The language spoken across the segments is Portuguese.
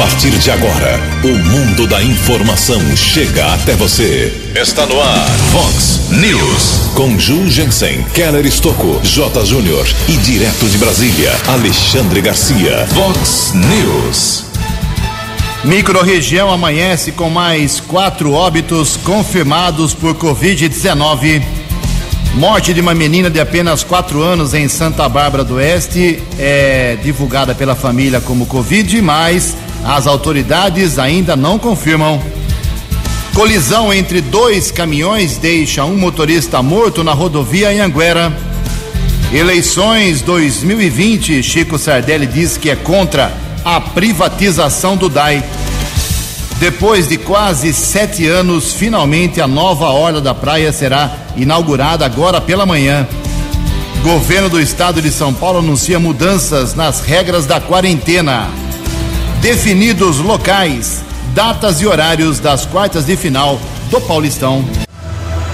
partir de agora, o mundo da informação chega até você. Está no ar, Fox News. Com Ju Jensen, Keller Estocco, J. Júnior e direto de Brasília, Alexandre Garcia. Fox News. Microrregião amanhece com mais quatro óbitos confirmados por Covid-19. Morte de uma menina de apenas 4 anos em Santa Bárbara do Oeste é divulgada pela família como Covid, mas as autoridades ainda não confirmam. Colisão entre dois caminhões deixa um motorista morto na rodovia em Anguera. Eleições 2020, Chico Sardelli diz que é contra a privatização do DAI. Depois de quase sete anos, finalmente a nova Orla da Praia será inaugurada agora pela manhã. Governo do Estado de São Paulo anuncia mudanças nas regras da quarentena. Definidos locais, datas e horários das quartas de final do Paulistão.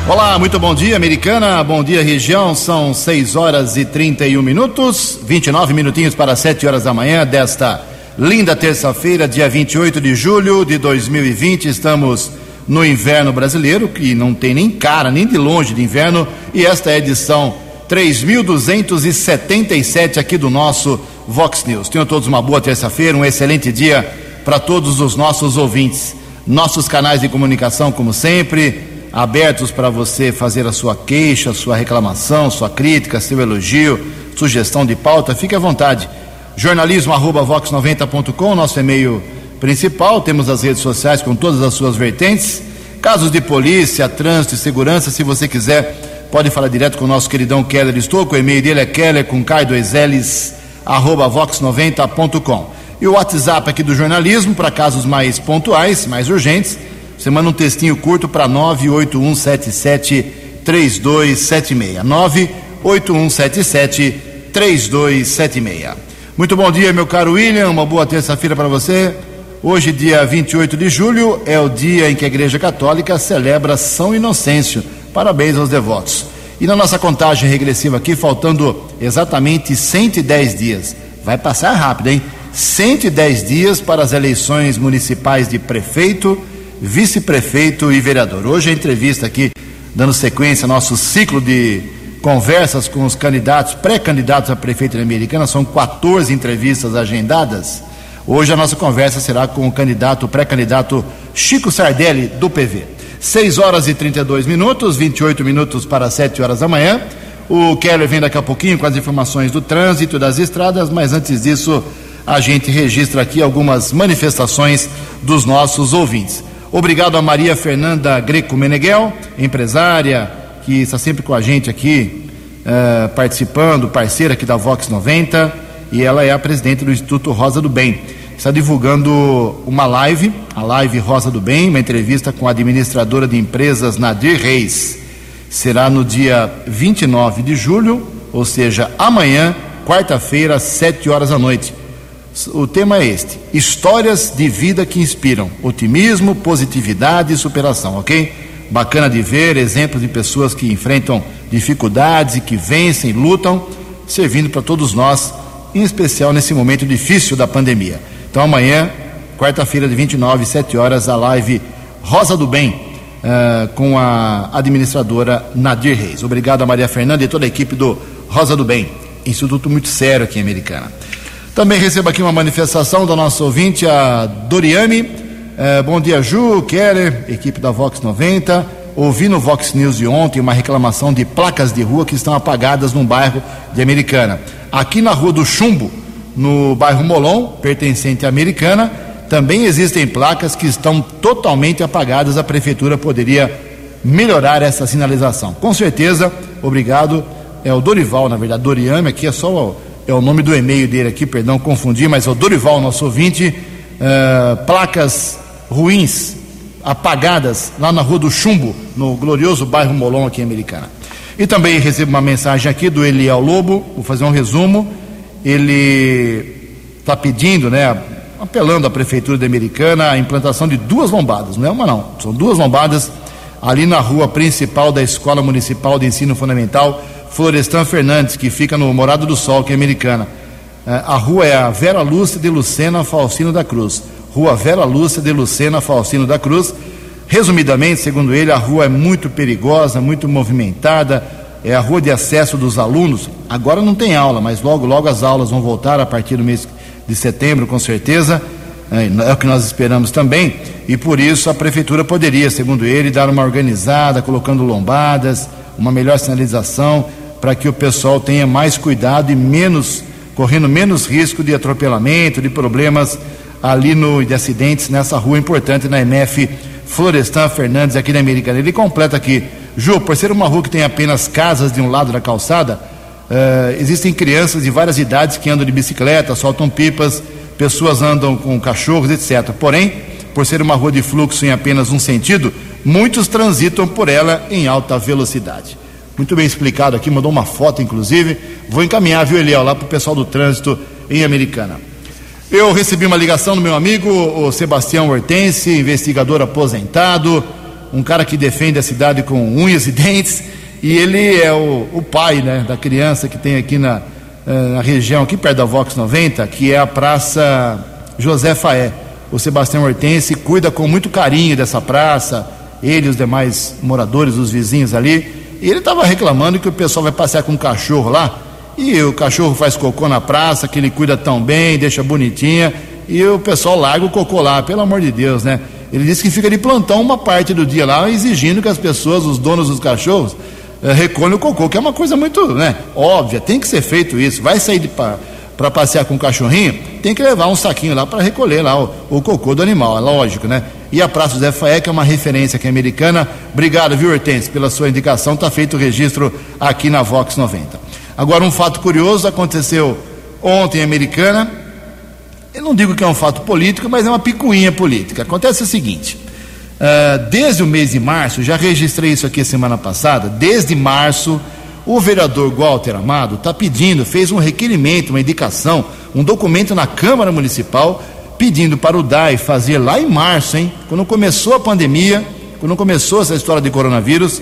Olá, muito bom dia, americana. Bom dia, região. São 6 horas e 31 minutos, 29 minutinhos para 7 horas da manhã desta linda terça-feira, dia 28 de julho de 2020. Estamos no inverno brasileiro, que não tem nem cara, nem de longe de inverno, e esta é a edição 3277 aqui do nosso Vox News. Tenham todos uma boa terça-feira, um excelente dia para todos os nossos ouvintes. Nossos canais de comunicação, como sempre, abertos para você fazer a sua queixa, sua reclamação, sua crítica, seu elogio, sugestão de pauta, fique à vontade. Jornalismo arroba vox90.com, nosso e-mail principal. Temos as redes sociais com todas as suas vertentes. Casos de polícia, trânsito e segurança, se você quiser, pode falar direto com o nosso queridão Keller Estouco. O e-mail dele é keller com K2Ls arroba vox90.com. E o WhatsApp aqui do jornalismo, para casos mais pontuais, mais urgentes, você manda um textinho curto para 981773276. 981773276. Muito bom dia, meu caro William. Uma boa terça-feira para você. Hoje, dia 28 de julho, é o dia em que a Igreja Católica celebra São Inocêncio. Parabéns aos devotos. E na nossa contagem regressiva aqui, faltando exatamente 110 dias. Vai passar rápido, hein? 110 dias para as eleições municipais de prefeito, vice-prefeito e vereador. Hoje a entrevista aqui, dando sequência ao nosso ciclo de conversas com os candidatos, pré-candidatos a prefeito Americana, são 14 entrevistas agendadas. Hoje a nossa conversa será com o candidato, pré-candidato Chico Sardelli, do PV. 6 horas e 32 minutos, 28 minutos para 7 horas da manhã. O Keller vem daqui a pouquinho com as informações do trânsito das estradas, mas antes disso, a gente registra aqui algumas manifestações dos nossos ouvintes. Obrigado a Maria Fernanda Greco Meneghel, empresária, que está sempre com a gente aqui, uh, participando, parceira aqui da Vox 90, e ela é a presidente do Instituto Rosa do Bem. Está divulgando uma live, a live Rosa do Bem, uma entrevista com a administradora de empresas Nadir Reis. Será no dia 29 de julho, ou seja, amanhã, quarta-feira, às 7 horas da noite. O tema é este: histórias de vida que inspiram otimismo, positividade e superação, ok? Bacana de ver exemplos de pessoas que enfrentam dificuldades e que vencem, lutam, servindo para todos nós, em especial nesse momento difícil da pandemia. Então amanhã, quarta-feira de 29, 7 horas, a live Rosa do Bem, uh, com a administradora Nadir Reis. Obrigado a Maria Fernanda e toda a equipe do Rosa do Bem, instituto muito sério aqui em Americana. Também recebo aqui uma manifestação da nossa ouvinte, a Doriane. É, bom dia, Ju, Keller, equipe da Vox 90. Ouvi no Vox News de ontem uma reclamação de placas de rua que estão apagadas num bairro de Americana. Aqui na Rua do Chumbo, no bairro Molon, pertencente à Americana, também existem placas que estão totalmente apagadas. A prefeitura poderia melhorar essa sinalização. Com certeza, obrigado. É o Dorival, na verdade, Doriame, aqui é só é o nome do e-mail dele aqui, perdão, confundi, mas é o Dorival, nosso ouvinte. Uh, placas ruins, apagadas, lá na Rua do Chumbo, no glorioso bairro Molon, aqui em Americana. E também recebo uma mensagem aqui do Eliel Lobo, vou fazer um resumo. Ele está pedindo, né, apelando à Prefeitura de Americana a implantação de duas lombadas, não é uma não, são duas lombadas ali na rua principal da Escola Municipal de Ensino Fundamental Florestan Fernandes, que fica no Morado do Sol, que é Americana. Eh, a rua é a Vera Lúcia de Lucena Falsino da Cruz. Rua Vera Lúcia de Lucena Faustino da Cruz. Resumidamente, segundo ele, a rua é muito perigosa, muito movimentada, é a rua de acesso dos alunos. Agora não tem aula, mas logo, logo as aulas vão voltar a partir do mês de setembro, com certeza. É, é o que nós esperamos também. E por isso a prefeitura poderia, segundo ele, dar uma organizada, colocando lombadas, uma melhor sinalização, para que o pessoal tenha mais cuidado e menos, correndo menos risco de atropelamento, de problemas ali no, de acidentes nessa rua importante na MF Florestan Fernandes, aqui na Americana. Ele completa aqui, Ju, por ser uma rua que tem apenas casas de um lado da calçada, uh, existem crianças de várias idades que andam de bicicleta, soltam pipas, pessoas andam com cachorros, etc. Porém, por ser uma rua de fluxo em apenas um sentido, muitos transitam por ela em alta velocidade. Muito bem explicado aqui, mandou uma foto, inclusive. Vou encaminhar, viu, Eliel, lá para o pessoal do trânsito em Americana. Eu recebi uma ligação do meu amigo, o Sebastião Hortense, investigador aposentado, um cara que defende a cidade com unhas e dentes, e ele é o, o pai né, da criança que tem aqui na, eh, na região, aqui perto da Vox 90, que é a Praça José Faé. O Sebastião Hortense cuida com muito carinho dessa praça, ele e os demais moradores, os vizinhos ali. E ele estava reclamando que o pessoal vai passear com um cachorro lá e o cachorro faz cocô na praça, que ele cuida tão bem, deixa bonitinha, e o pessoal larga o cocô lá, pelo amor de Deus, né? Ele disse que fica de plantão uma parte do dia lá, exigindo que as pessoas, os donos dos cachorros, eh, recolhem o cocô, que é uma coisa muito né, óbvia, tem que ser feito isso. Vai sair para passear com o cachorrinho, tem que levar um saquinho lá para recolher lá o, o, cocô do animal, é lógico, né? E a Praça José Faé, que é uma referência aqui americana. Obrigado, viu, Hortense, pela sua indicação. Está feito o registro aqui na Vox 90. Agora, um fato curioso aconteceu ontem em Americana. Eu não digo que é um fato político, mas é uma picuinha política. Acontece o seguinte: uh, desde o mês de março, já registrei isso aqui semana passada, desde março, o vereador Walter Amado está pedindo, fez um requerimento, uma indicação, um documento na Câmara Municipal, pedindo para o DAI fazer lá em março, hein, quando começou a pandemia, quando começou essa história de coronavírus,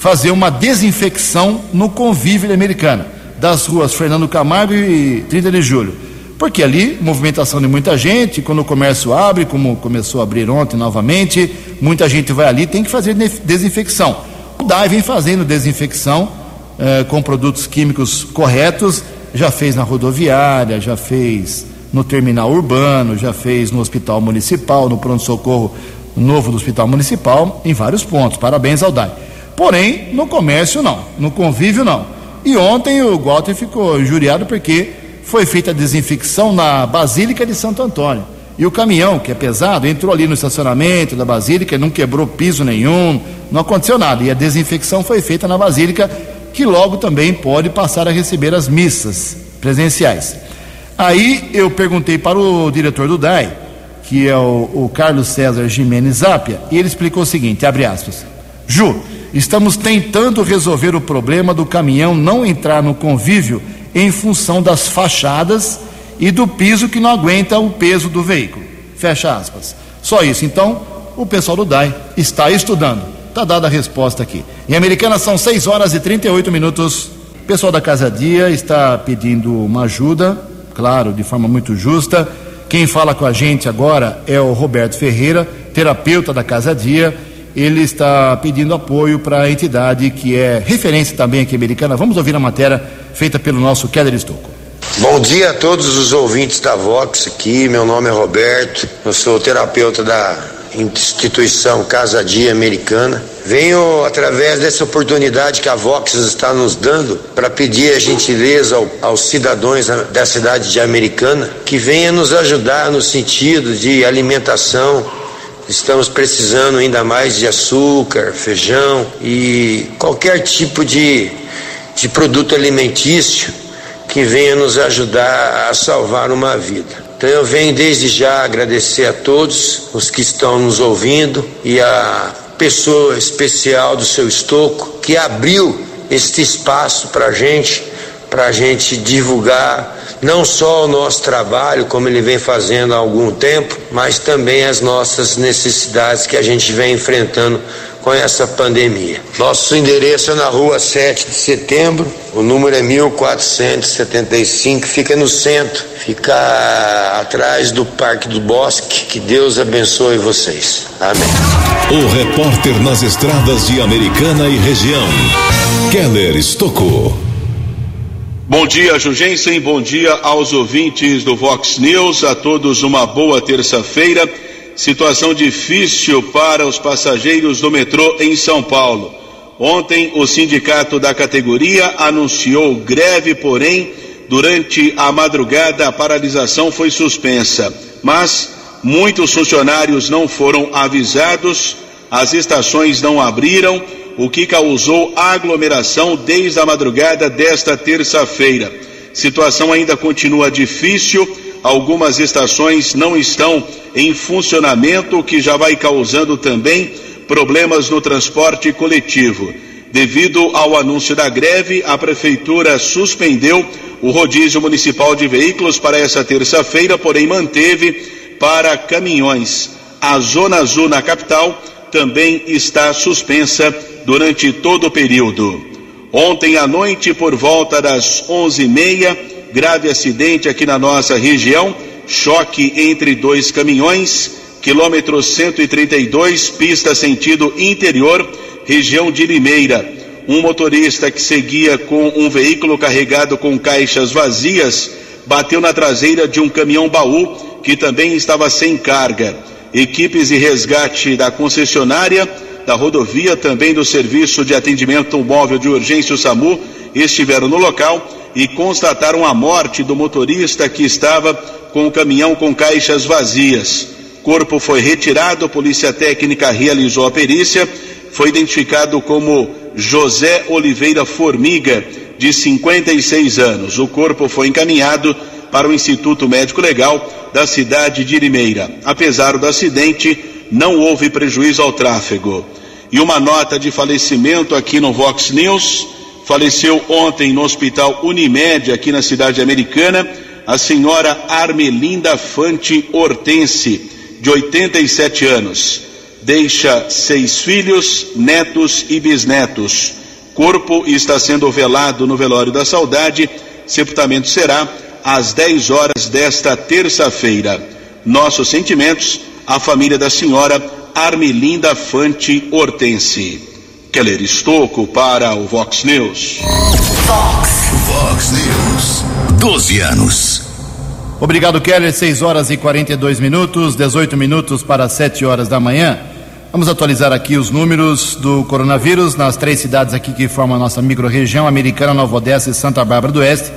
fazer uma desinfecção no convívio da Americana, das ruas Fernando Camargo e 30 de julho. Porque ali, movimentação de muita gente, quando o comércio abre, como começou a abrir ontem novamente, muita gente vai ali, tem que fazer desinfecção. O DAI vem fazendo desinfecção eh, com produtos químicos corretos, já fez na rodoviária, já fez no terminal urbano, já fez no hospital municipal, no pronto-socorro novo do hospital municipal, em vários pontos. Parabéns ao DAI. Porém, no comércio não, no convívio não. E ontem o Walter ficou injuriado porque foi feita a desinfecção na Basílica de Santo Antônio. E o caminhão, que é pesado, entrou ali no estacionamento da Basílica, não quebrou piso nenhum, não aconteceu nada. E a desinfecção foi feita na Basílica, que logo também pode passar a receber as missas presenciais. Aí eu perguntei para o diretor do DAI, que é o, o Carlos César Jimenez Zapia, e ele explicou o seguinte, abre aspas, Ju, Estamos tentando resolver o problema do caminhão não entrar no convívio em função das fachadas e do piso que não aguenta o peso do veículo. Fecha aspas. Só isso. Então, o pessoal do DAI está estudando. Está dada a resposta aqui. Em Americana são 6 horas e 38 minutos. O pessoal da Casa Dia está pedindo uma ajuda, claro, de forma muito justa. Quem fala com a gente agora é o Roberto Ferreira, terapeuta da Casa Dia ele está pedindo apoio para a entidade que é referência também aqui americana. Vamos ouvir a matéria feita pelo nosso Keller Estocco. Bom dia a todos os ouvintes da Vox aqui. Meu nome é Roberto, eu sou terapeuta da instituição Casa Dia Americana. Venho através dessa oportunidade que a Vox está nos dando para pedir a gentileza ao, aos cidadãos da cidade de Americana que venha nos ajudar no sentido de alimentação, Estamos precisando ainda mais de açúcar, feijão e qualquer tipo de, de produto alimentício que venha nos ajudar a salvar uma vida. Então eu venho desde já agradecer a todos os que estão nos ouvindo e a pessoa especial do seu estoco que abriu este espaço para a gente, para a gente divulgar não só o nosso trabalho, como ele vem fazendo há algum tempo, mas também as nossas necessidades que a gente vem enfrentando com essa pandemia. Nosso endereço é na rua 7 de setembro, o número é 1475, fica no centro, fica atrás do Parque do Bosque. Que Deus abençoe vocês. Amém. O repórter nas estradas de Americana e região, Keller Estocou. Bom dia, Jugensen. Bom dia aos ouvintes do Vox News. A todos uma boa terça-feira. Situação difícil para os passageiros do metrô em São Paulo. Ontem, o sindicato da categoria anunciou greve, porém, durante a madrugada a paralisação foi suspensa. Mas muitos funcionários não foram avisados, as estações não abriram, o que causou aglomeração desde a madrugada desta terça-feira. Situação ainda continua difícil algumas estações não estão em funcionamento, o que já vai causando também problemas no transporte coletivo. Devido ao anúncio da greve, a prefeitura suspendeu o rodízio municipal de veículos para essa terça-feira, porém manteve para caminhões. A Zona Azul na capital também está suspensa durante todo o período. Ontem à noite, por volta das onze e meia, grave acidente aqui na nossa região, choque entre dois caminhões, quilômetro 132, pista sentido interior, região de Limeira. Um motorista que seguia com um veículo carregado com caixas vazias bateu na traseira de um caminhão baú que também estava sem carga. Equipes de resgate da concessionária, da rodovia, também do Serviço de Atendimento Móvel de Urgência, o SAMU, estiveram no local e constataram a morte do motorista que estava com o caminhão com caixas vazias. Corpo foi retirado, a polícia técnica realizou a perícia, foi identificado como José Oliveira Formiga, de 56 anos. O corpo foi encaminhado para o Instituto Médico Legal da cidade de Limeira. Apesar do acidente, não houve prejuízo ao tráfego. E uma nota de falecimento aqui no Vox News Faleceu ontem no Hospital Unimed, aqui na cidade americana, a senhora Armelinda Fante Hortense, de 87 anos. Deixa seis filhos, netos e bisnetos. Corpo está sendo velado no velório da saudade. Sepultamento será às 10 horas desta terça-feira. Nossos sentimentos à família da senhora Armelinda Fante Hortense. Keller Estocco para o Vox News. Vox. Vox News. 12 anos. Obrigado, Keller. 6 horas e 42 minutos, 18 minutos para 7 horas da manhã. Vamos atualizar aqui os números do coronavírus nas três cidades aqui que formam a nossa microrregião, Americana, Nova Odessa e Santa Bárbara do Oeste.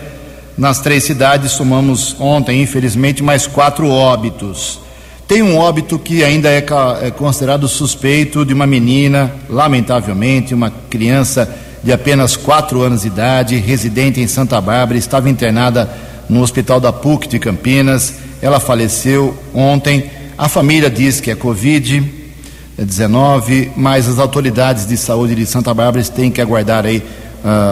Nas três cidades somamos ontem, infelizmente, mais quatro óbitos. Tem um óbito que ainda é, é considerado suspeito de uma menina, lamentavelmente, uma criança de apenas 4 anos de idade, residente em Santa Bárbara, estava internada no hospital da PUC de Campinas. Ela faleceu ontem. A família diz que é Covid-19, mas as autoridades de saúde de Santa Bárbara têm que aguardar aí uh,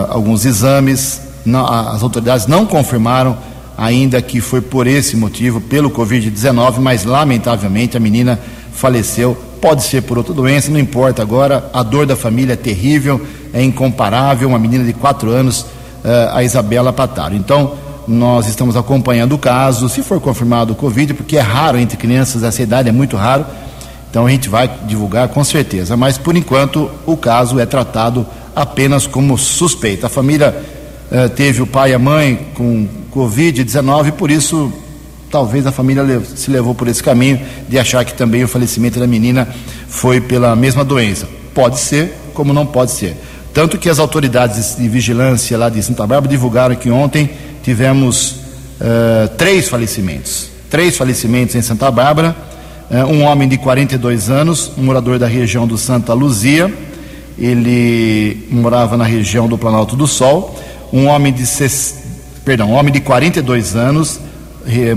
alguns exames. Não, as autoridades não confirmaram ainda que foi por esse motivo, pelo Covid-19, mas lamentavelmente a menina faleceu. Pode ser por outra doença, não importa agora. A dor da família é terrível, é incomparável. Uma menina de quatro anos, uh, a Isabela Pataro. Então, nós estamos acompanhando o caso. Se for confirmado o Covid, porque é raro entre crianças essa idade, é muito raro. Então a gente vai divulgar com certeza. Mas por enquanto o caso é tratado apenas como suspeita. A família uh, teve o pai e a mãe com Covid-19, por isso talvez a família se levou por esse caminho de achar que também o falecimento da menina foi pela mesma doença. Pode ser, como não pode ser. Tanto que as autoridades de vigilância lá de Santa Bárbara divulgaram que ontem tivemos uh, três falecimentos. Três falecimentos em Santa Bárbara. Uh, um homem de 42 anos, um morador da região do Santa Luzia. Ele morava na região do Planalto do Sol. Um homem de perdão, um homem de 42 anos,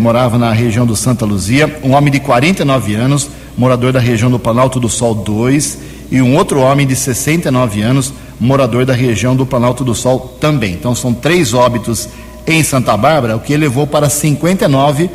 morava na região do Santa Luzia, um homem de 49 anos, morador da região do Planalto do Sol 2, e um outro homem de 69 anos, morador da região do Planalto do Sol também. Então são três óbitos em Santa Bárbara, o que elevou para 59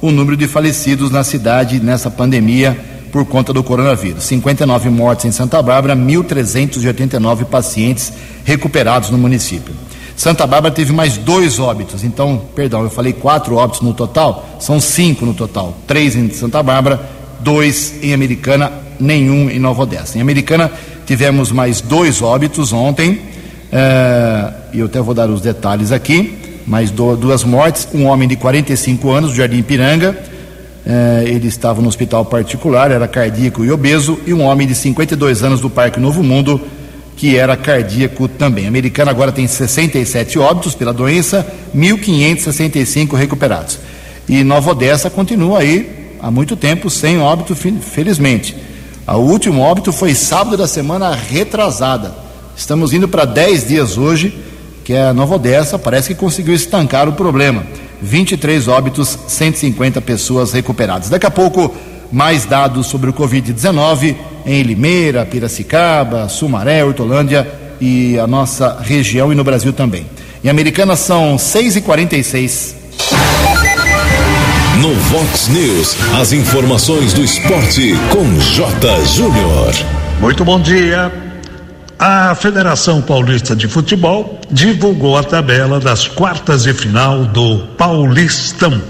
o número de falecidos na cidade nessa pandemia por conta do coronavírus. 59 mortes em Santa Bárbara, 1.389 pacientes recuperados no município. Santa Bárbara teve mais dois óbitos, então, perdão, eu falei quatro óbitos no total, são cinco no total: três em Santa Bárbara, dois em Americana, nenhum em Nova Odessa. Em Americana tivemos mais dois óbitos ontem, é, e eu até vou dar os detalhes aqui: mais duas mortes, um homem de 45 anos, do Jardim Piranga eh, ele estava no hospital particular, era cardíaco e obeso, e um homem de 52 anos do Parque Novo Mundo, que era cardíaco também. A americana agora tem 67 óbitos pela doença, 1.565 recuperados. E Nova Odessa continua aí há muito tempo sem óbito, felizmente. O último óbito foi sábado da semana retrasada. Estamos indo para 10 dias hoje, que é a Nova Odessa parece que conseguiu estancar o problema. 23 óbitos, 150 pessoas recuperadas. Daqui a pouco, mais dados sobre o Covid-19 em Limeira, Piracicaba, Sumaré, Hortolândia e a nossa região e no Brasil também. Em Americana são 6h46. No Vox News, as informações do esporte com J. Júnior. Muito bom dia. A Federação Paulista de Futebol divulgou a tabela das quartas de final do Paulistão.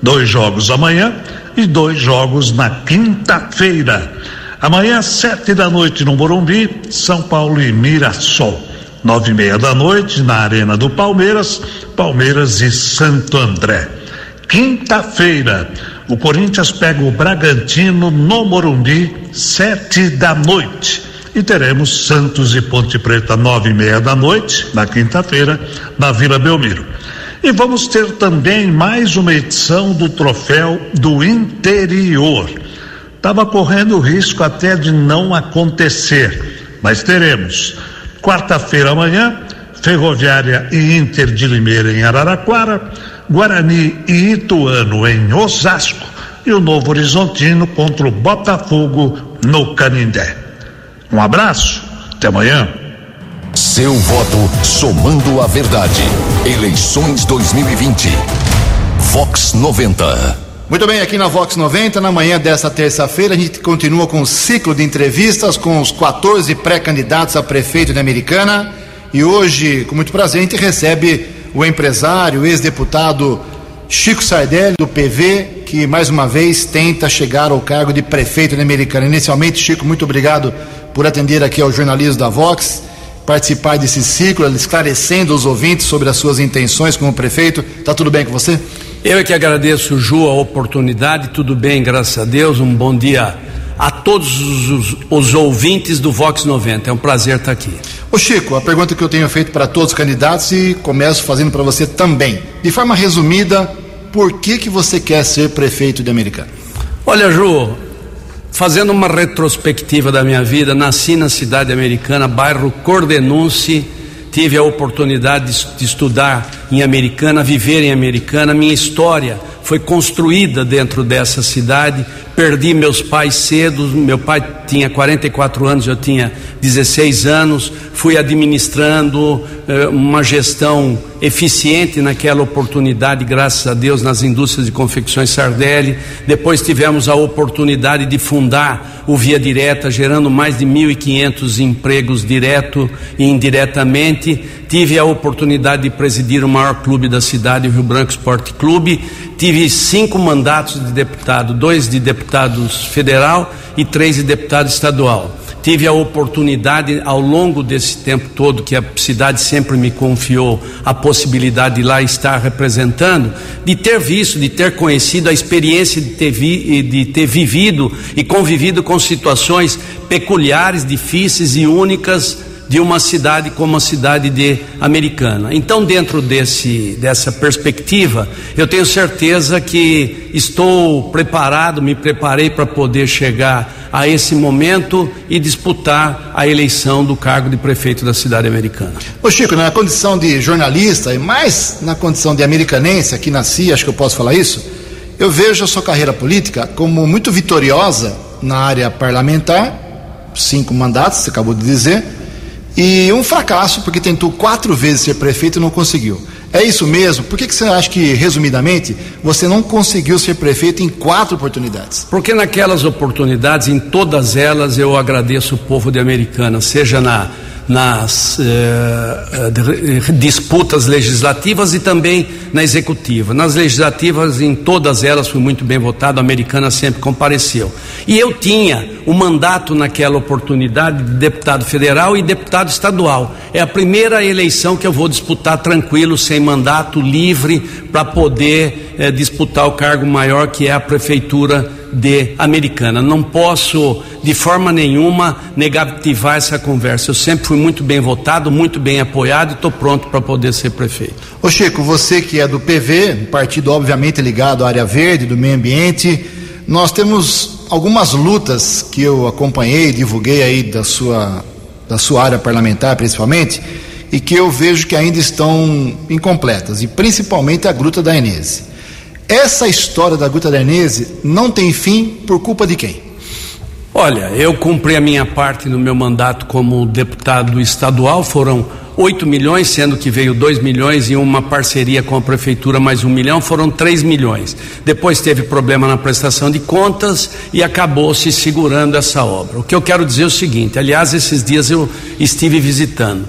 Dois jogos amanhã e dois jogos na quinta-feira. Amanhã, sete da noite no Morumbi, São Paulo e Mirassol. Nove e meia da noite na Arena do Palmeiras, Palmeiras e Santo André. Quinta-feira, o Corinthians pega o Bragantino no Morumbi, sete da noite e teremos Santos e Ponte Preta nove e meia da noite, na quinta-feira, na Vila Belmiro. E vamos ter também mais uma edição do Troféu do Interior. Estava correndo o risco até de não acontecer, mas teremos. Quarta-feira amanhã, Ferroviária e Inter de Limeira em Araraquara, Guarani e Ituano em Osasco e o Novo Horizontino contra o Botafogo no Canindé. Um abraço, até amanhã. Seu voto somando a verdade. Eleições 2020. Vox 90. Muito bem, aqui na Vox 90, na manhã desta terça-feira, a gente continua com o ciclo de entrevistas com os 14 pré-candidatos a prefeito de Americana. E hoje, com muito prazer, a gente recebe o empresário, ex-deputado Chico Sardelli, do PV, que mais uma vez tenta chegar ao cargo de prefeito de Americana. Inicialmente, Chico, muito obrigado por atender aqui ao jornalismo da Vox, participar desse ciclo, esclarecendo os ouvintes sobre as suas intenções como prefeito. Tá tudo bem com você? Eu é que agradeço, Ju, a oportunidade. Tudo bem, graças a Deus. Um bom dia a todos os, os, ouvintes do Vox 90. É um prazer estar aqui. Ô Chico, a pergunta que eu tenho feito para todos os candidatos e começo fazendo para você também. De forma resumida, por que que você quer ser prefeito de Americana? Olha, Ju, fazendo uma retrospectiva da minha vida, nasci na cidade americana, bairro Cordenunce, tive a oportunidade de, de estudar em Americana, viver em Americana, minha história foi construída dentro dessa cidade. Perdi meus pais cedo, meu pai tinha 44 anos, eu tinha 16 anos. Fui administrando eh, uma gestão eficiente naquela oportunidade, graças a Deus, nas indústrias de confecções Sardelli. Depois tivemos a oportunidade de fundar o Via Direta, gerando mais de 1.500 empregos direto e indiretamente. Tive a oportunidade de presidir o maior clube da cidade, o Rio Branco Esporte Clube. Tive cinco mandatos de deputado, dois de deputados federal e três de deputado estadual. Tive a oportunidade, ao longo desse tempo todo, que a cidade sempre me confiou a possibilidade de lá estar representando, de ter visto, de ter conhecido a experiência de ter, vi, de ter vivido e convivido com situações peculiares, difíceis e únicas de uma cidade como a cidade de Americana. Então, dentro desse, dessa perspectiva, eu tenho certeza que estou preparado, me preparei para poder chegar a esse momento e disputar a eleição do cargo de prefeito da cidade americana. Ô Chico, na condição de jornalista e mais na condição de americanense, aqui nasci, acho que eu posso falar isso, eu vejo a sua carreira política como muito vitoriosa na área parlamentar, cinco mandatos, você acabou de dizer, e um fracasso, porque tentou quatro vezes ser prefeito e não conseguiu. É isso mesmo? Por que, que você acha que, resumidamente, você não conseguiu ser prefeito em quatro oportunidades? Porque naquelas oportunidades, em todas elas, eu agradeço o povo de Americana, seja na nas eh, eh disputas legislativas e também na executiva. Nas legislativas, em todas elas, fui muito bem votado, a americana sempre compareceu. E eu tinha o um mandato naquela oportunidade de deputado federal e deputado estadual. É a primeira eleição que eu vou disputar tranquilo, sem mandato, livre, para poder eh, disputar o cargo maior que é a prefeitura de Americana. Não posso, de forma nenhuma, negativar essa conversa. Eu sempre fui muito bem votado, muito bem apoiado e estou pronto para poder ser prefeito. Ô Chico, você que é do PV, partido obviamente ligado à área verde, do meio ambiente, nós temos algumas lutas que eu acompanhei, divulguei aí da sua, da sua área parlamentar principalmente, e que eu vejo que ainda estão incompletas, e principalmente a Gruta da Enese. Essa história da Gruta da Enese não tem fim por culpa de quem? Olha, eu cumpri a minha parte no meu mandato como deputado estadual, foram 8 milhões, sendo que veio 2 milhões e uma parceria com a prefeitura mais um milhão, foram 3 milhões. Depois teve problema na prestação de contas e acabou se segurando essa obra. O que eu quero dizer é o seguinte: aliás, esses dias eu estive visitando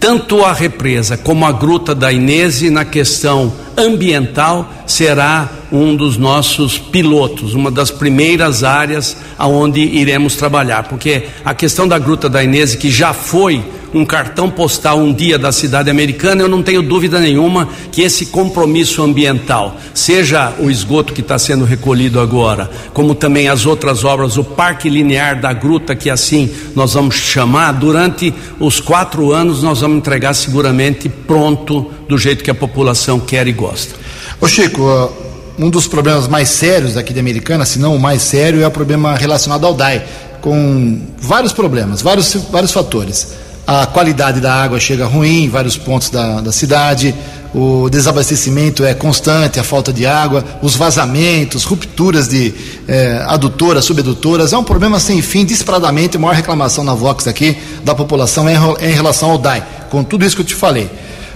tanto a represa como a gruta da Inese na questão ambiental será um dos nossos pilotos, uma das primeiras áreas aonde iremos trabalhar, porque a questão da gruta da Inese que já foi um cartão postal um dia da cidade americana, eu não tenho dúvida nenhuma que esse compromisso ambiental, seja o esgoto que está sendo recolhido agora, como também as outras obras, o parque linear da gruta, que assim nós vamos chamar, durante os quatro anos nós vamos entregar seguramente pronto, do jeito que a população quer e gosta. Ô Chico, um dos problemas mais sérios daqui de Americana, se não o mais sério, é o problema relacionado ao DAI, com vários problemas, vários, vários fatores a qualidade da água chega ruim em vários pontos da, da cidade, o desabastecimento é constante, a falta de água, os vazamentos, rupturas de eh, adutoras, subadutoras, é um problema sem fim, disparadamente, a maior reclamação na Vox aqui da população é em relação ao DAI, com tudo isso que eu te falei.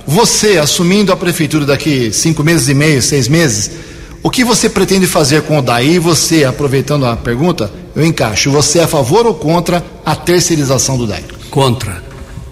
Você, assumindo a prefeitura daqui cinco meses e meio, seis meses, o que você pretende fazer com o DAI? Você, aproveitando a pergunta, eu encaixo, você é a favor ou contra a terceirização do DAI? Contra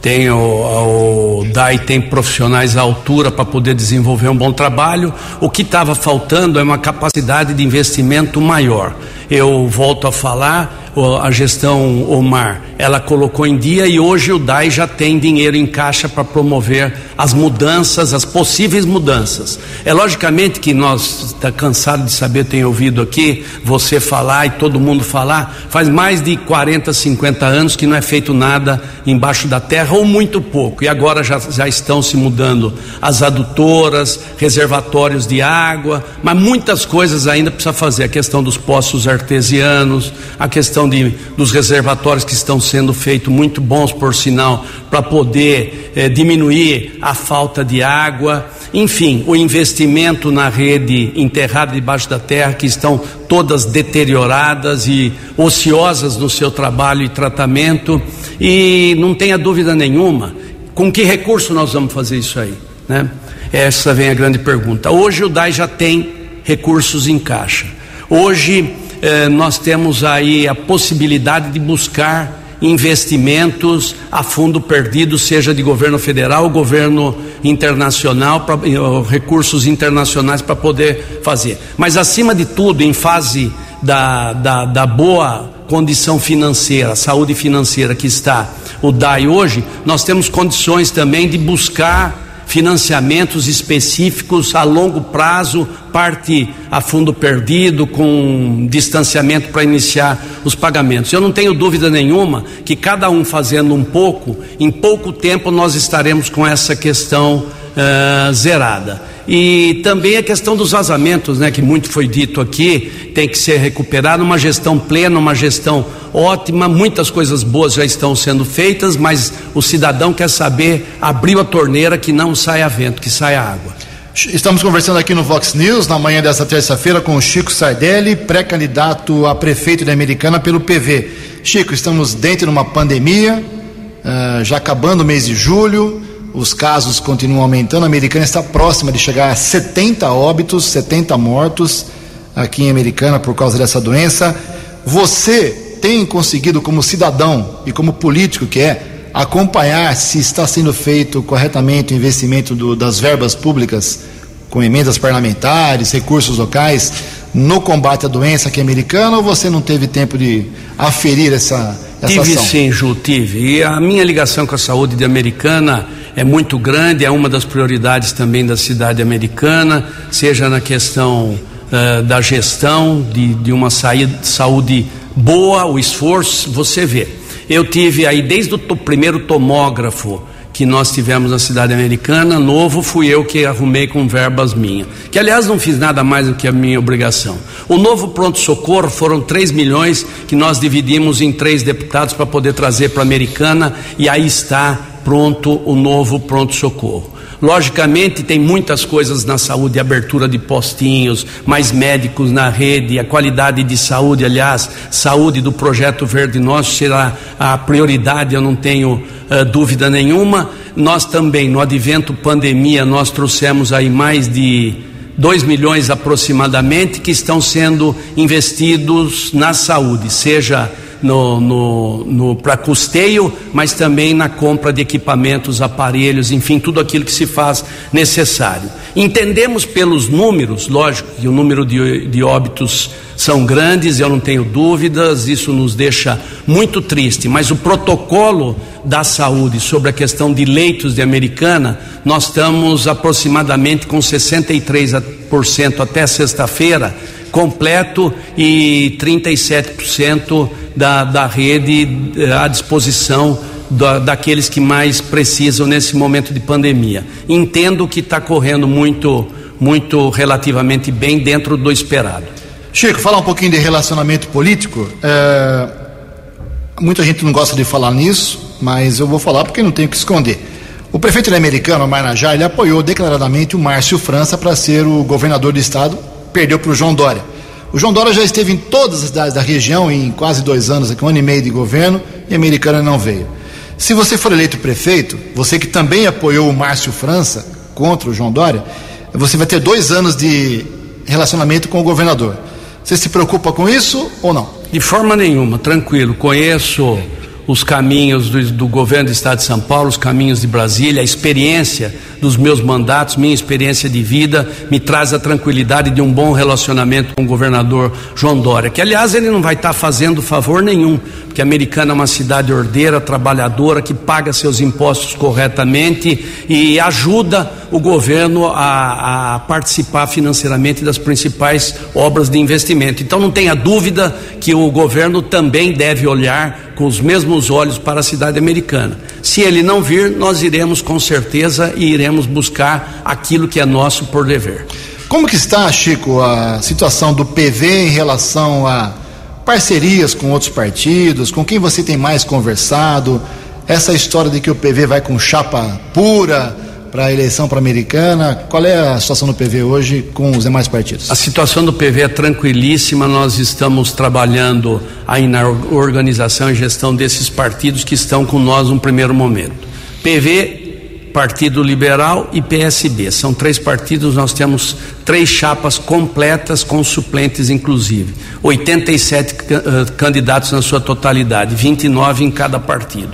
tem o, o DAI tem profissionais à altura para poder desenvolver um bom trabalho. O que estava faltando é uma capacidade de investimento maior. Eu volto a falar, a gestão Omar, ela colocou em dia e hoje o DAI já tem dinheiro em caixa para promover as mudanças, as possíveis mudanças. É logicamente que nós está cansado de saber, tem ouvido aqui você falar e todo mundo falar, faz mais de 40, 50 anos que não é feito nada embaixo da terra ou muito pouco. E agora já, já estão se mudando as adutoras, reservatórios de água, mas muitas coisas ainda precisa fazer, a questão dos poços artesianos, a questão questão de, dos reservatórios que estão sendo feitos, muito bons por sinal, para poder eh, diminuir a falta de água. Enfim, o investimento na rede enterrada debaixo da terra, que estão todas deterioradas e ociosas no seu trabalho e tratamento. E não tenha dúvida nenhuma, com que recurso nós vamos fazer isso aí? Né? Essa vem a grande pergunta. Hoje o DAI já tem recursos em caixa. Hoje eh, nós temos aí a possibilidade de buscar investimentos a fundo perdido, seja de governo federal, governo internacional, pra, eh, recursos internacionais para poder fazer. Mas, acima de tudo, em fase da, da, da boa condição financeira, saúde financeira que está o DAI hoje, nós temos condições também de buscar financiamentos específicos a longo prazo, parte a fundo perdido, com distanciamento para iniciar os pagamentos. Eu não tenho dúvida nenhuma que cada um fazendo um pouco, em pouco tempo nós estaremos com essa questão uh, zerada. E também a questão dos vazamentos, né, que muito foi dito aqui, tem que ser recuperado, uma gestão plena, uma gestão ótima, muitas coisas boas já estão sendo feitas, mas o cidadão quer saber, abriu a torneira que não saia vento, que saia água. Estamos conversando aqui no Vox News, na manhã desta terça-feira, com o Chico Sardelli, pré-candidato a prefeito da Americana pelo PV. Chico, estamos dentro de uma pandemia, uh, já acabando o mês de julho, os casos continuam aumentando. A Americana está próxima de chegar a 70 óbitos, 70 mortos aqui em Americana por causa dessa doença. Você tem conseguido, como cidadão e como político que é, acompanhar se está sendo feito corretamente o investimento do, das verbas públicas, com emendas parlamentares, recursos locais, no combate à doença aqui americana, ou você não teve tempo de aferir essa, essa tive ação? sim, Ju, tive. E a minha ligação com a saúde de americana é muito grande, é uma das prioridades também da cidade americana, seja na questão uh, da gestão de, de uma saída, saúde boa, o esforço, você vê. Eu tive aí desde o to, primeiro tomógrafo que nós tivemos na cidade americana, novo, fui eu que arrumei com verbas minhas. Que aliás não fiz nada mais do que a minha obrigação. O novo pronto-socorro foram 3 milhões que nós dividimos em três deputados para poder trazer para a americana e aí está pronto o novo pronto-socorro. Logicamente, tem muitas coisas na saúde, abertura de postinhos, mais médicos na rede, a qualidade de saúde, aliás, saúde do projeto Verde Nosso será a prioridade, eu não tenho uh, dúvida nenhuma. Nós também, no advento pandemia, nós trouxemos aí mais de 2 milhões aproximadamente que estão sendo investidos na saúde, seja no, no, no para custeio, mas também na compra de equipamentos, aparelhos, enfim, tudo aquilo que se faz necessário. Entendemos pelos números, lógico que o número de, de óbitos são grandes, eu não tenho dúvidas, isso nos deixa muito triste, mas o protocolo da saúde sobre a questão de leitos de americana, nós estamos aproximadamente com 63% até sexta-feira completo e 37% da, da rede eh, à disposição da, daqueles que mais precisam nesse momento de pandemia. Entendo que está correndo muito, muito relativamente bem dentro do esperado. Chico, falar um pouquinho de relacionamento político. É... Muita gente não gosta de falar nisso, mas eu vou falar porque não tenho que esconder. O prefeito americano, Marnajá, ele apoiou declaradamente o Márcio França para ser o governador do estado perdeu para o João Dória. O João Dória já esteve em todas as cidades da região em quase dois anos, aqui, um ano e meio de governo, e a americana não veio. Se você for eleito prefeito, você que também apoiou o Márcio França contra o João Dória, você vai ter dois anos de relacionamento com o governador. Você se preocupa com isso ou não? De forma nenhuma, tranquilo. Conheço os caminhos do, do, governo do estado de São Paulo, os caminhos de Brasília, a experiência dos meus mandatos, minha experiência de vida, me traz a tranquilidade de um bom relacionamento com o governador João Dória, que aliás ele não vai estar fazendo favor nenhum, porque a Americana é uma cidade ordeira, trabalhadora, que paga seus impostos corretamente e ajuda o governo a, a participar financeiramente das principais obras de investimento. Então não tenha dúvida que o governo também deve olhar com os mesmos olhos para a cidade americana. Se ele não vir, nós iremos com certeza e iremos buscar aquilo que é nosso por dever. Como que está, Chico, a situação do PV em relação a parcerias com outros partidos? Com quem você tem mais conversado? Essa história de que o PV vai com chapa pura, para a eleição para a americana. Qual é a situação do PV hoje com os demais partidos? A situação do PV é tranquilíssima. Nós estamos trabalhando aí na organização e gestão desses partidos que estão com nós no primeiro momento. PV Partido Liberal e PSB. São três partidos, nós temos três chapas completas com suplentes, inclusive. 87 uh, candidatos na sua totalidade, 29 em cada partido.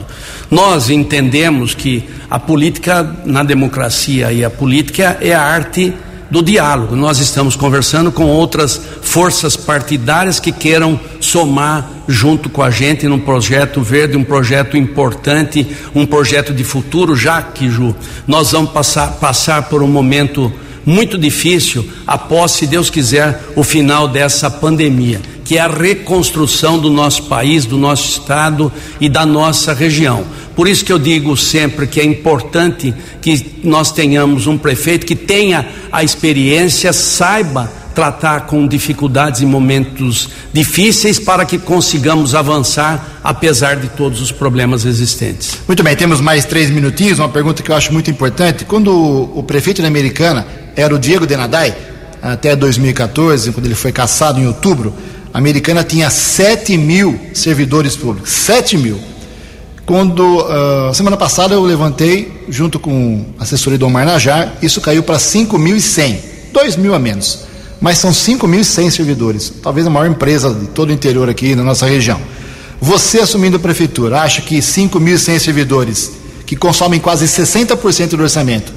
Nós entendemos que a política na democracia e a política é a arte do diálogo. Nós estamos conversando com outras forças partidárias que queiram somar junto com a gente num projeto verde, um projeto importante, um projeto de futuro, já que, Ju, nós vamos passar, passar por um momento muito difícil após, se Deus quiser, o final dessa pandemia, que é a reconstrução do nosso país, do nosso estado e da nossa região. Por isso que eu digo sempre que é importante que nós tenhamos um prefeito que tenha a experiência, saiba tratar com dificuldades e momentos difíceis para que consigamos avançar apesar de todos os problemas existentes. Muito bem, temos mais três minutinhos. Uma pergunta que eu acho muito importante. Quando o, prefeito da Americana era o Diego Denadai, até 2014, quando ele foi caçado em outubro, a Americana tinha 7 mil servidores públicos. 7 mil. quando uh, semana passada eu levantei, junto com a assessoria do Omar Najar, isso caiu para 5.100, 2 mil a menos. Mas são 5.100 servidores, talvez a maior empresa de todo o interior aqui na nossa região. Você assumindo a prefeitura, acha que 5.100 servidores, que consomem quase 60% do orçamento,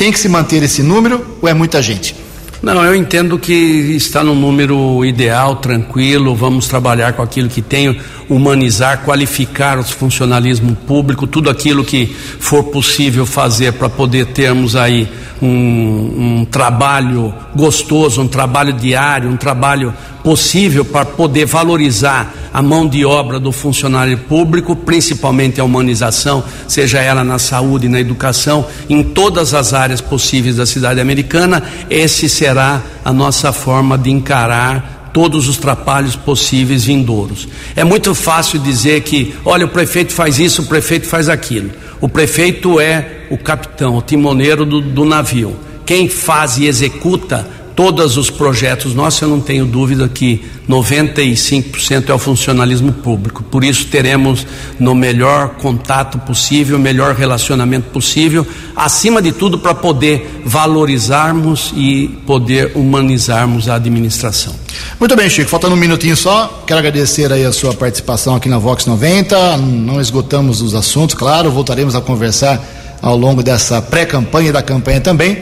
tem que se manter esse número ou é muita gente? Não, eu entendo que está no número ideal, tranquilo, vamos trabalhar com aquilo que tem, humanizar, qualificar o funcionalismo público, tudo aquilo que for possível fazer para poder termos aí um, um trabalho gostoso, um trabalho diário, um trabalho possível para poder valorizar a mão de obra do funcionário público, principalmente a humanização, seja ela na saúde, na educação, em todas as áreas possíveis da cidade americana, esse será a nossa forma de encarar todos os trapalhos possíveis vindouros. É muito fácil dizer que, olha, o prefeito faz isso, o prefeito faz aquilo. O prefeito é o capitão, o timoneiro do, do navio. Quem faz e executa todos os projetos nossos, eu não tenho dúvida que 95% é o funcionalismo público. Por isso teremos no melhor contato possível, melhor relacionamento possível, acima de tudo para poder valorizarmos e poder humanizarmos a administração. Muito bem, Chico, faltando um minutinho só, quero agradecer aí a sua participação aqui na Vox 90. Não esgotamos os assuntos, claro, voltaremos a conversar ao longo dessa pré-campanha e da campanha também.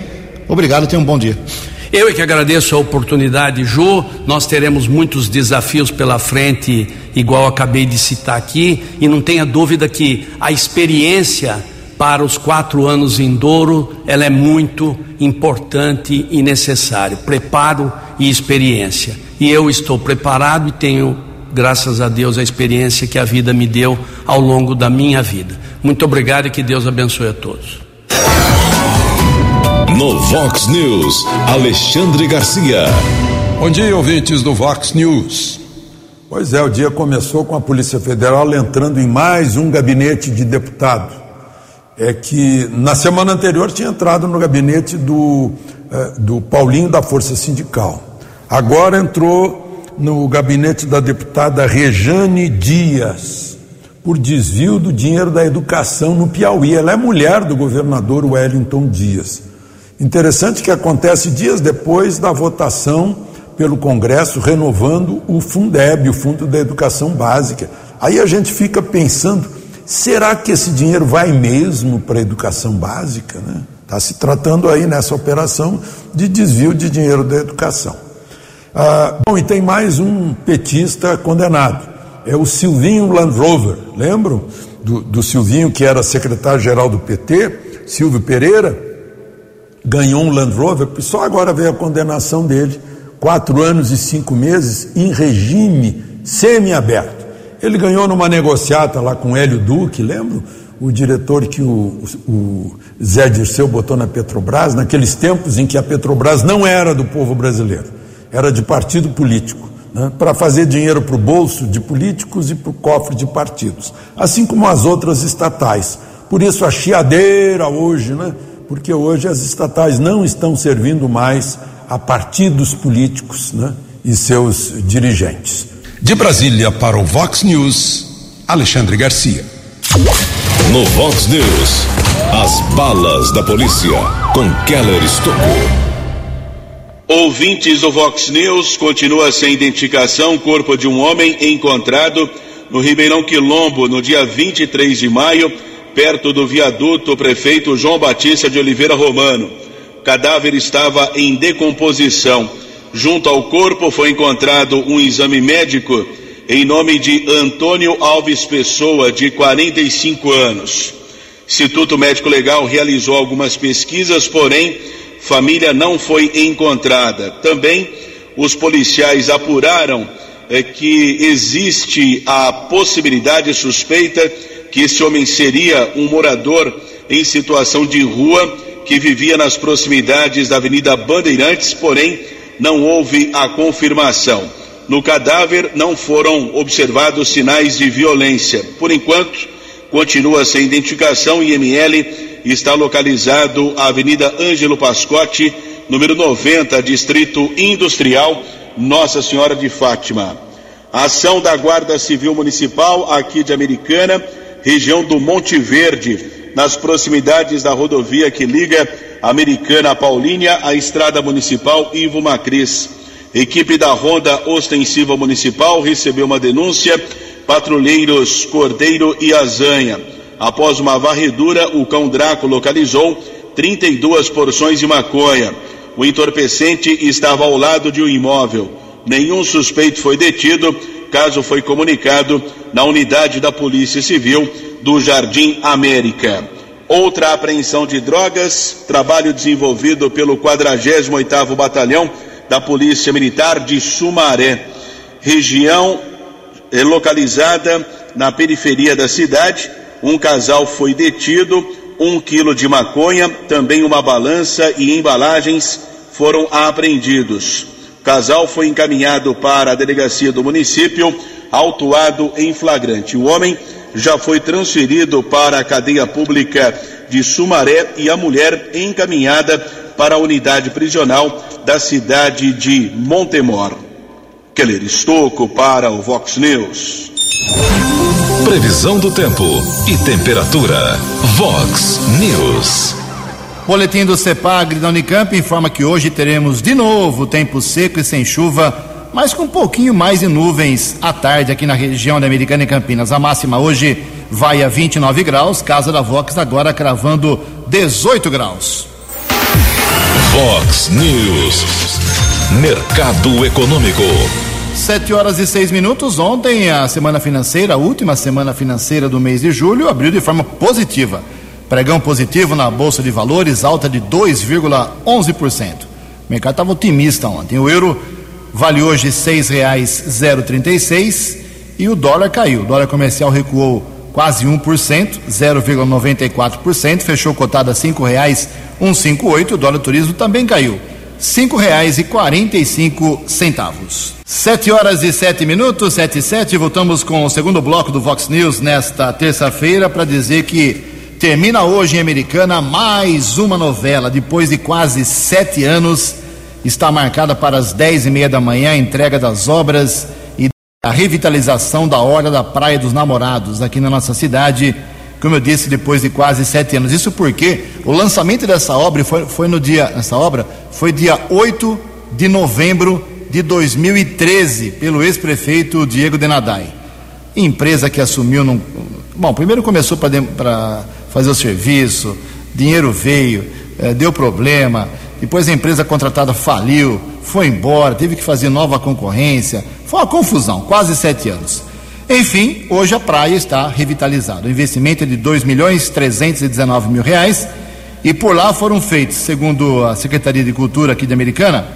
Obrigado, tenha um bom dia. Eu é que agradeço a oportunidade, Ju. Nós teremos muitos desafios pela frente, igual acabei de citar aqui, e não tenha dúvida que a experiência para os quatro anos em Douro, ela é muito importante e necessária. Preparo e experiência. E eu estou preparado e tenho, graças a Deus, a experiência que a vida me deu ao longo da minha vida. Muito obrigado e que Deus abençoe a todos. No Vox News, Alexandre Garcia. Bom dia, ouvintes do Vox News. Pois é, o dia começou com a Polícia Federal entrando em mais um gabinete de deputado. É que na semana anterior tinha entrado no gabinete do, eh, do Paulinho da Força Sindical. Agora entrou no gabinete da deputada Rejane Dias, por desvio do dinheiro da educação no Piauí. Ela é mulher do governador Wellington Dias. Interessante que acontece dias depois da votação pelo Congresso renovando o Fundeb, o Fundo da Educação Básica. Aí a gente fica pensando, será que esse dinheiro vai mesmo para a educação básica? Está né? Tá se tratando aí nessa operação de desvio de dinheiro da educação. Ah, bom, e tem mais um petista condenado. É o Silvinho Landrover, lembram? Do, do Silvinho que era secretário-geral do PT, Silvio Pereira, ganhou um Land Rover, só agora veio a condenação dele, quatro anos e cinco meses em regime semiaberto. Ele ganhou numa negociata lá com Hélio Duque, lembro? O diretor que o, o Zé Dirceu botou na Petrobras, naqueles tempos em que a Petrobras não era do povo brasileiro, era de partido político, né? para fazer dinheiro para o bolso de políticos e para o cofre de partidos, assim como as outras estatais. Por isso a chiadeira hoje, né? Porque hoje as estatais não estão servindo mais a partidos políticos né, e seus dirigentes. De Brasília para o Vox News, Alexandre Garcia. No Vox News, as balas da polícia com Keller Estocou. Ouvintes do Vox News, continua sem identificação o corpo de um homem encontrado no Ribeirão Quilombo no dia 23 de maio perto do viaduto prefeito João Batista de Oliveira Romano. O cadáver estava em decomposição. Junto ao corpo foi encontrado um exame médico em nome de Antônio Alves Pessoa, de 45 anos. Instituto Médico Legal realizou algumas pesquisas, porém, família não foi encontrada. Também os policiais apuraram é, que existe a possibilidade suspeita que esse homem seria um morador em situação de rua que vivia nas proximidades da Avenida Bandeirantes, porém não houve a confirmação. No cadáver não foram observados sinais de violência. Por enquanto, continua sem identificação e ML está localizado a Avenida Ângelo Pascotti, número 90, Distrito Industrial, Nossa Senhora de Fátima. A ação da Guarda Civil Municipal aqui de Americana região do Monte Verde, nas proximidades da rodovia que liga Americana Paulínia à Estrada Municipal Ivo Macris. Equipe da Ronda Ostensiva Municipal recebeu uma denúncia, patrulheiros Cordeiro e Azanha. Após uma varredura, o cão Draco localizou 32 porções de maconha. O entorpecente estava ao lado de um imóvel. Nenhum suspeito foi detido. Caso foi comunicado na unidade da Polícia Civil do Jardim América. Outra apreensão de drogas, trabalho desenvolvido pelo 48º Batalhão da Polícia Militar de Sumaré, região eh, localizada na periferia da cidade. Um casal foi detido, um quilo de maconha, também uma balança e embalagens foram apreendidos. Casal foi encaminhado para a delegacia do município, autuado em flagrante. O homem já foi transferido para a cadeia pública de Sumaré e a mulher encaminhada para a unidade prisional da cidade de Montemor. Keller Estocco para o Vox News. Previsão do tempo e temperatura. Vox News. Boletim do CEPAGRE da Unicamp informa que hoje teremos de novo tempo seco e sem chuva, mas com um pouquinho mais de nuvens à tarde aqui na região da Americana e Campinas. A máxima hoje vai a 29 graus, Casa da Vox agora cravando 18 graus. Vox News. Mercado Econômico. Sete horas e seis minutos. Ontem, a semana financeira, a última semana financeira do mês de julho, abriu de forma positiva. Pregão positivo na Bolsa de Valores, alta de 2,11%. O mercado estava otimista ontem. O euro vale hoje R$ 6,036 e o dólar caiu. O dólar comercial recuou quase 1%, 0,94%, fechou cotado a R$ 5,158. O dólar turismo também caiu. cinco reais e quarenta e cinco centavos. Sete horas e sete minutos, sete e sete, voltamos com o segundo bloco do Vox News nesta terça-feira para dizer que Termina hoje em Americana mais uma novela. Depois de quase sete anos, está marcada para as dez e meia da manhã a entrega das obras e a revitalização da Orla da Praia dos Namorados aqui na nossa cidade. Como eu disse, depois de quase sete anos. Isso porque o lançamento dessa obra foi, foi no dia, essa obra foi dia 8 de novembro de 2013 pelo ex-prefeito Diego Denadai. Empresa que assumiu num, bom, primeiro começou para fazer o serviço, dinheiro veio, eh, deu problema, depois a empresa contratada faliu, foi embora, teve que fazer nova concorrência, foi uma confusão, quase sete anos. Enfim, hoje a praia está revitalizada. O investimento é de 2 milhões 319 mil reais e por lá foram feitos, segundo a Secretaria de Cultura aqui de Americana,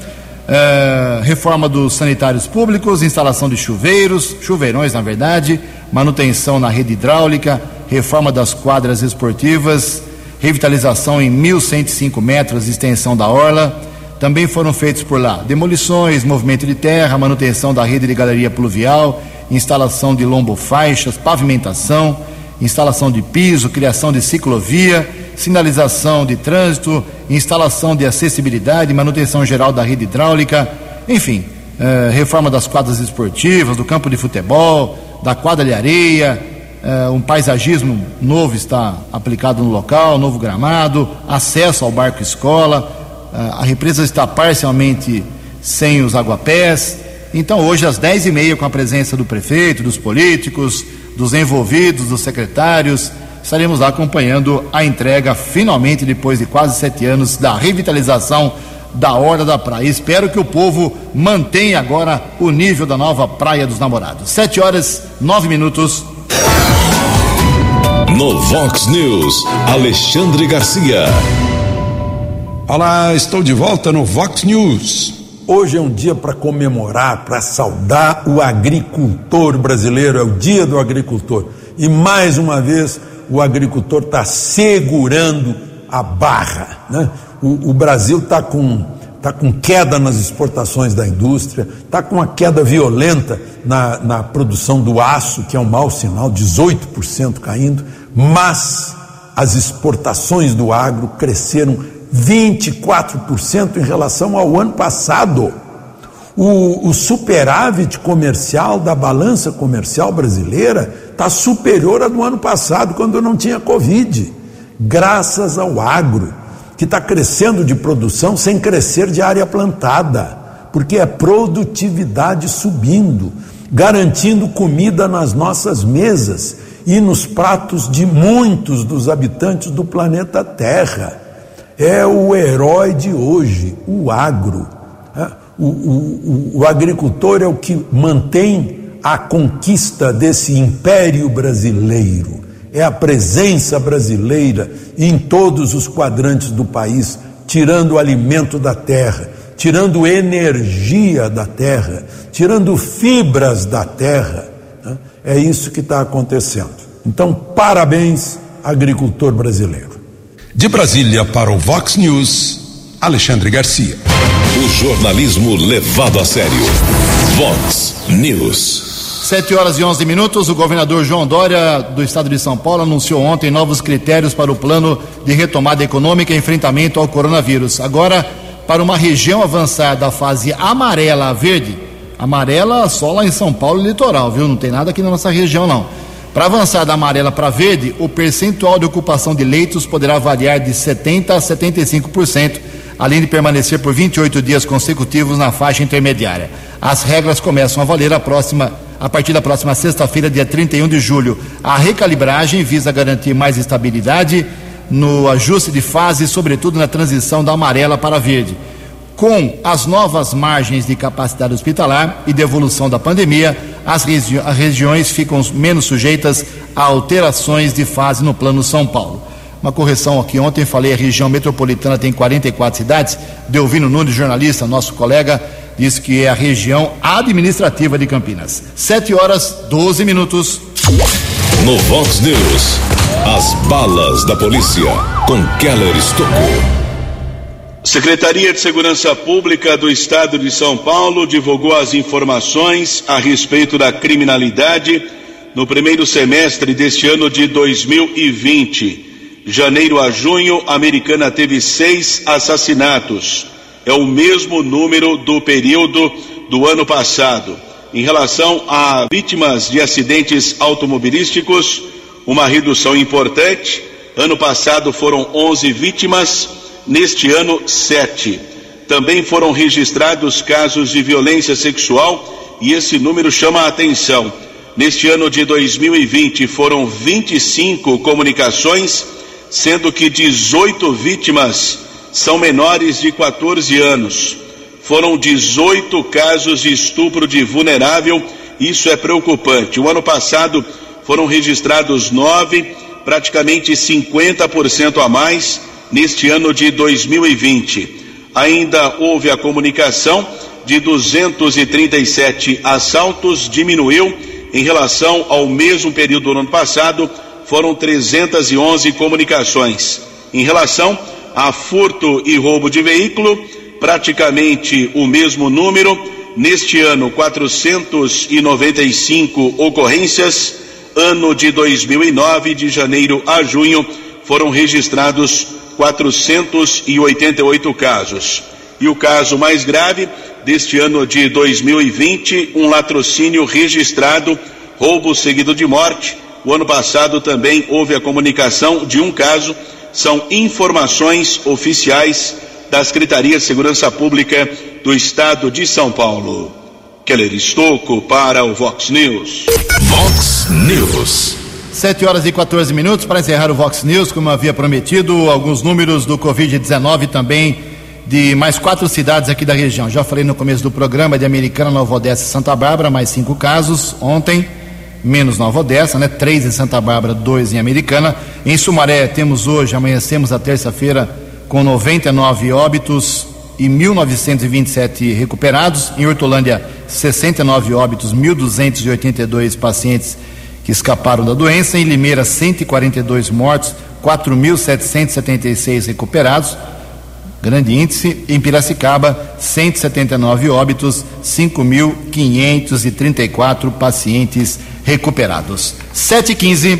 eh, reforma dos sanitários públicos, instalação de chuveiros, chuveirões na verdade, manutenção na rede hidráulica, reforma das quadras esportivas, revitalização em 1.105 metros de extensão da orla. Também foram feitos por lá demolições, movimento de terra, manutenção da rede de galeria pluvial, instalação de lombofaixas, pavimentação, instalação de piso, criação de ciclovia, sinalização de trânsito, instalação de acessibilidade, manutenção geral da rede hidráulica, enfim, eh, reforma das quadras esportivas, do campo de futebol, da quadra de areia, um paisagismo novo está aplicado no local, novo gramado, acesso ao barco escola, eh, a represa está parcialmente sem os aguapés. Então, hoje, às dez e meia, com a presença do prefeito, dos políticos, dos envolvidos, dos secretários, estaremos lá acompanhando a entrega, finalmente, depois de quase sete anos, da revitalização da Hora da Praia. Espero que o povo mantenha agora o nível da nova Praia dos Namorados. Sete horas, nove minutos. No Vox News, Alexandre Garcia. Olá, estou de volta no Vox News. Hoje é um dia para comemorar, para saudar o agricultor brasileiro, é o dia do agricultor. E mais uma vez, o agricultor está segurando a barra. Né? O, o Brasil está com, tá com queda nas exportações da indústria, está com uma queda violenta na, na produção do aço, que é um mau sinal, 18% caindo mas as exportações do agro cresceram 24% em relação ao ano passado. O, o, superávit comercial da balança comercial brasileira está superior à do ano passado, quando não tinha Covid, graças ao agro, que está crescendo de produção sem crescer de área plantada, porque é produtividade subindo, garantindo comida nas nossas mesas e nos pratos de muitos dos habitantes do planeta Terra. É o herói de hoje, o agro. O, o, o, agricultor é o que mantém a conquista desse império brasileiro. É a presença brasileira em todos os quadrantes do país, tirando o alimento da terra, tirando energia da terra, tirando fibras da terra. É isso que está acontecendo. Então, parabéns, agricultor brasileiro. De Brasília para o Vox News, Alexandre Garcia. O jornalismo levado a sério. Vox News. Sete horas e onze minutos, o governador João Dória, do estado de São Paulo, anunciou ontem novos critérios para o plano de retomada econômica e enfrentamento ao coronavírus. Agora, para uma região avançar da fase amarela a verde, amarela só lá em São Paulo litoral, viu? Não tem nada aqui na nossa região, não. Para avançar da amarela para verde, o percentual de ocupação de leitos poderá variar de 70% a 75%, além de permanecer por 28 dias consecutivos na faixa intermediária. As regras começam a valer a, próxima, a partir da próxima sexta-feira, dia 31 de julho. A recalibragem visa garantir mais estabilidade no ajuste de fase, sobretudo na transição da amarela para verde. Com as novas margens de capacidade hospitalar e de evolução da pandemia, as, regi as regiões ficam menos sujeitas a alterações de fase no plano São Paulo. Uma correção aqui, ontem falei a região metropolitana tem 44 cidades, Delvino Nunes, jornalista, nosso colega, disse que é a região administrativa de Campinas. 7 horas 12 minutos. No Vox News, as balas da polícia com Keller Estocou. Secretaria de Segurança Pública do Estado de São Paulo divulgou as informações a respeito da criminalidade no primeiro semestre deste ano de 2020. Janeiro a junho, a americana teve seis assassinatos. É o mesmo número do período do ano passado. Em relação a vítimas de acidentes automobilísticos, uma redução importante. Ano passado foram 11 vítimas neste ano, sete. Também foram registrados casos de violência sexual e esse número chama a atenção. Neste ano de 2020 foram 25 comunicações, sendo que 18 vítimas são menores de 14 anos. Foram 18 casos de estupro de vulnerável, isso é preocupante. O ano passado foram registrados nove, praticamente 50% a mais neste ano de 2020. Ainda houve a comunicação de 237 assaltos, diminuiu em relação ao mesmo período do ano passado, foram 311 comunicações. Em relação a furto e roubo de veículo, praticamente o mesmo número. Neste ano, 495 ocorrências. Ano de 2009, de janeiro a junho, foram registrados 488 casos. E o caso mais grave deste ano de 2020, um latrocínio registrado, roubo seguido de morte. O ano passado também houve a comunicação de um caso, são informações oficiais da Secretaria de Segurança Pública do Estado de São Paulo. Keller Estocco para o Vox News. Vox News. 7 horas e 14 minutos para encerrar o Vox News, como havia prometido, alguns números do Covid-19 também de mais quatro cidades aqui da região. Já falei no começo do programa de Americana, Nova Odessa e Santa Bárbara, mais cinco casos. Ontem, menos Nova Odessa, né? Três em Santa Bárbara, dois em Americana. Em Sumaré, temos hoje, amanhecemos a terça-feira com 99 óbitos e 1.927 recuperados. Em Hortolândia, 69 óbitos, 1.282 pacientes que escaparam da doença. Em Limeira, 142 mortos, 4.776 recuperados, grande índice. Em Piracicaba, 179 óbitos, 5.534 pacientes recuperados. 7h15.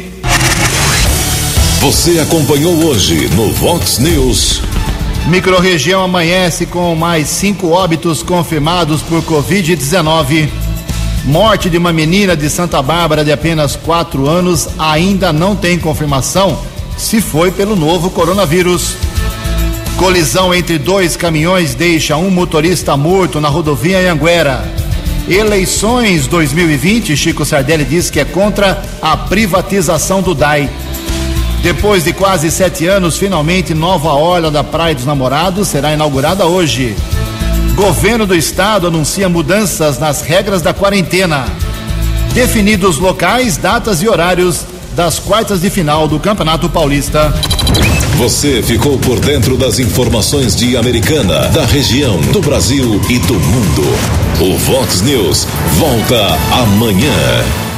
Você acompanhou hoje no Vox News. Microrregião amanhece com mais cinco óbitos confirmados por Covid-19. Morte de uma menina de Santa Bárbara de apenas 4 anos ainda não tem confirmação se foi pelo novo coronavírus. Colisão entre dois caminhões deixa um motorista morto na rodovia Anhanguera. Eleições 2020, Chico Sardelli diz que é contra a privatização do DAI. Depois de quase sete anos, finalmente nova orla da Praia dos Namorados será inaugurada hoje. Governo do Estado anuncia mudanças nas regras da quarentena. Definidos locais, datas e horários das quartas de final do Campeonato Paulista. Você ficou por dentro das informações de Americana, da região, do Brasil e do mundo. O Vox News volta amanhã.